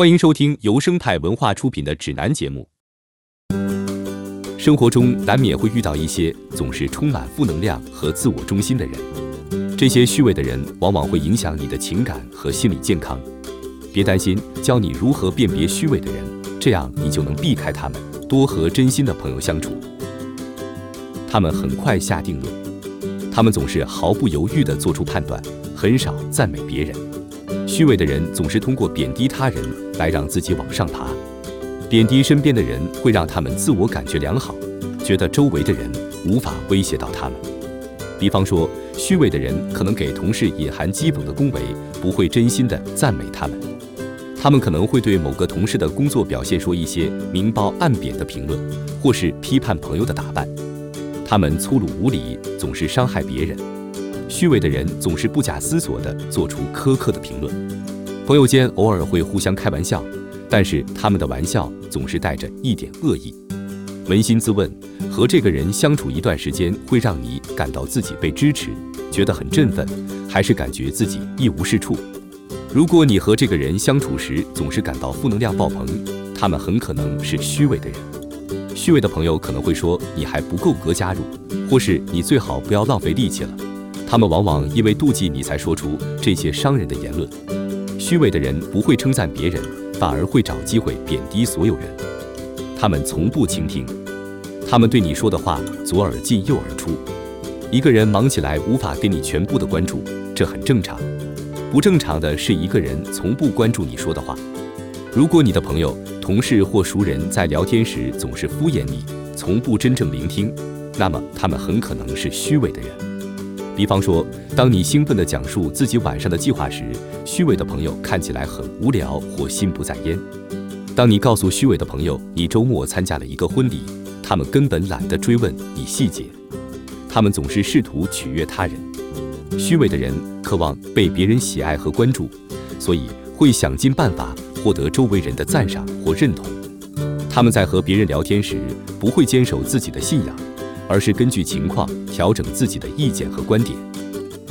欢迎收听由生态文化出品的指南节目。生活中难免会遇到一些总是充满负能量和自我中心的人，这些虚伪的人往往会影响你的情感和心理健康。别担心，教你如何辨别虚伪的人，这样你就能避开他们，多和真心的朋友相处。他们很快下定论，他们总是毫不犹豫地做出判断，很少赞美别人。虚伪的人总是通过贬低他人来让自己往上爬，贬低身边的人会让他们自我感觉良好，觉得周围的人无法威胁到他们。比方说，虚伪的人可能给同事隐含讥讽的恭维，不会真心的赞美他们。他们可能会对某个同事的工作表现说一些明褒暗贬的评论，或是批判朋友的打扮。他们粗鲁无礼，总是伤害别人。虚伪的人总是不假思索地做出苛刻的评论。朋友间偶尔会互相开玩笑，但是他们的玩笑总是带着一点恶意。扪心自问，和这个人相处一段时间，会让你感到自己被支持，觉得很振奋，还是感觉自己一无是处？如果你和这个人相处时总是感到负能量爆棚，他们很可能是虚伪的人。虚伪的朋友可能会说你还不够格加入，或是你最好不要浪费力气了。他们往往因为妒忌你才说出这些伤人的言论。虚伪的人不会称赞别人，反而会找机会贬低所有人。他们从不倾听，他们对你说的话左耳进右耳出。一个人忙起来无法给你全部的关注，这很正常。不正常的是，一个人从不关注你说的话。如果你的朋友、同事或熟人在聊天时总是敷衍你，从不真正聆听，那么他们很可能是虚伪的人。比方说，当你兴奋地讲述自己晚上的计划时，虚伪的朋友看起来很无聊或心不在焉；当你告诉虚伪的朋友你周末参加了一个婚礼，他们根本懒得追问你细节，他们总是试图取悦他人。虚伪的人渴望被别人喜爱和关注，所以会想尽办法获得周围人的赞赏或认同。他们在和别人聊天时不会坚守自己的信仰，而是根据情况调整自己的意见和观点。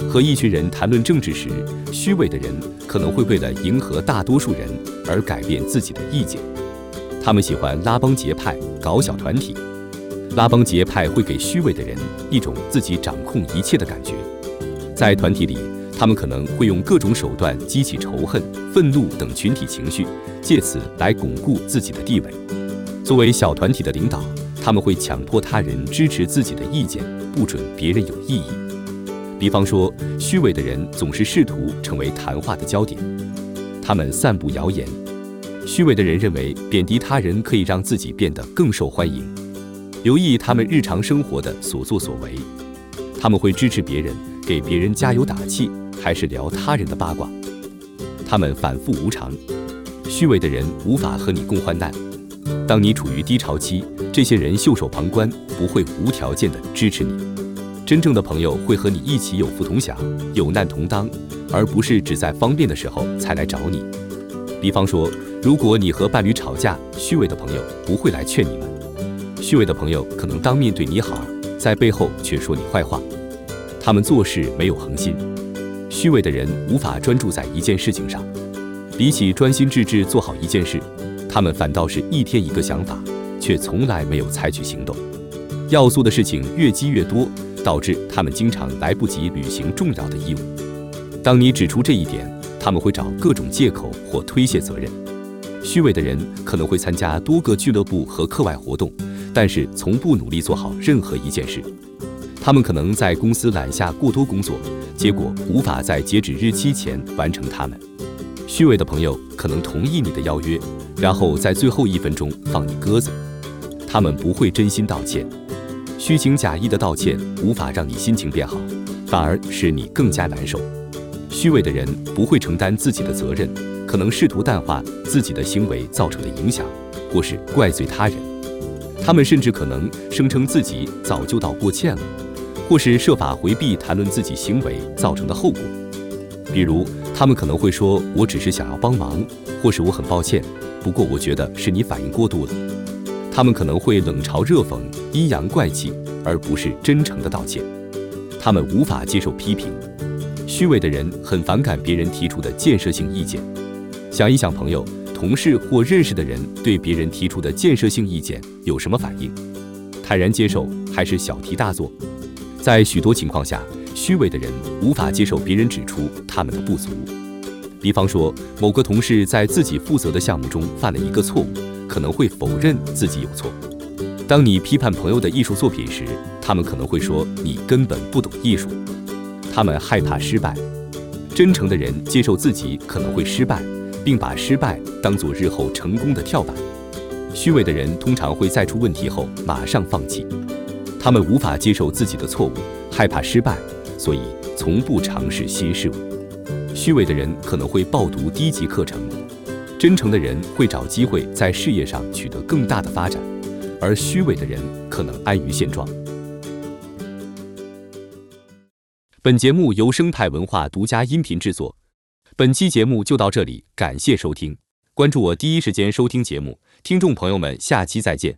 和一群人谈论政治时，虚伪的人可能会为了迎合大多数人而改变自己的意见。他们喜欢拉帮结派、搞小团体。拉帮结派会给虚伪的人一种自己掌控一切的感觉。在团体里，他们可能会用各种手段激起仇恨、愤怒等群体情绪，借此来巩固自己的地位。作为小团体的领导，他们会强迫他人支持自己的意见，不准别人有异议。比方说，虚伪的人总是试图成为谈话的焦点，他们散布谣言。虚伪的人认为贬低他人可以让自己变得更受欢迎。留意他们日常生活的所作所为，他们会支持别人。给别人加油打气，还是聊他人的八卦？他们反复无常，虚伪的人无法和你共患难。当你处于低潮期，这些人袖手旁观，不会无条件的支持你。真正的朋友会和你一起有福同享，有难同当，而不是只在方便的时候才来找你。比方说，如果你和伴侣吵架，虚伪的朋友不会来劝你们。虚伪的朋友可能当面对你好，在背后却说你坏话。他们做事没有恒心，虚伪的人无法专注在一件事情上。比起专心致志做好一件事，他们反倒是一天一个想法，却从来没有采取行动。要做的事情越积越多，导致他们经常来不及履行重要的义务。当你指出这一点，他们会找各种借口或推卸责任。虚伪的人可能会参加多个俱乐部和课外活动，但是从不努力做好任何一件事。他们可能在公司揽下过多工作，结果无法在截止日期前完成它们。虚伪的朋友可能同意你的邀约，然后在最后一分钟放你鸽子。他们不会真心道歉，虚情假意的道歉无法让你心情变好，反而使你更加难受。虚伪的人不会承担自己的责任，可能试图淡化自己的行为造成的影响，或是怪罪他人。他们甚至可能声称自己早就道过歉了。或是设法回避谈论自己行为造成的后果，比如他们可能会说：“我只是想要帮忙，或是我很抱歉，不过我觉得是你反应过度了。”他们可能会冷嘲热讽、阴阳怪气，而不是真诚的道歉。他们无法接受批评，虚伪的人很反感别人提出的建设性意见。想一想，朋友。同事或认识的人对别人提出的建设性意见有什么反应？坦然接受还是小题大做？在许多情况下，虚伪的人无法接受别人指出他们的不足。比方说，某个同事在自己负责的项目中犯了一个错误，可能会否认自己有错。当你批判朋友的艺术作品时，他们可能会说你根本不懂艺术。他们害怕失败。真诚的人接受自己可能会失败，并把失败当作日后成功的跳板。虚伪的人通常会在出问题后马上放弃。他们无法接受自己的错误，害怕失败，所以从不尝试新事物。虚伪的人可能会报读低级课程。真诚的人会找机会在事业上取得更大的发展。而虚伪的人可能安于现状。本节目由生态文化独家音频制作，本期节目就到这里，感谢收听，关注我第一时间收听节目，听众朋友们，下期再见。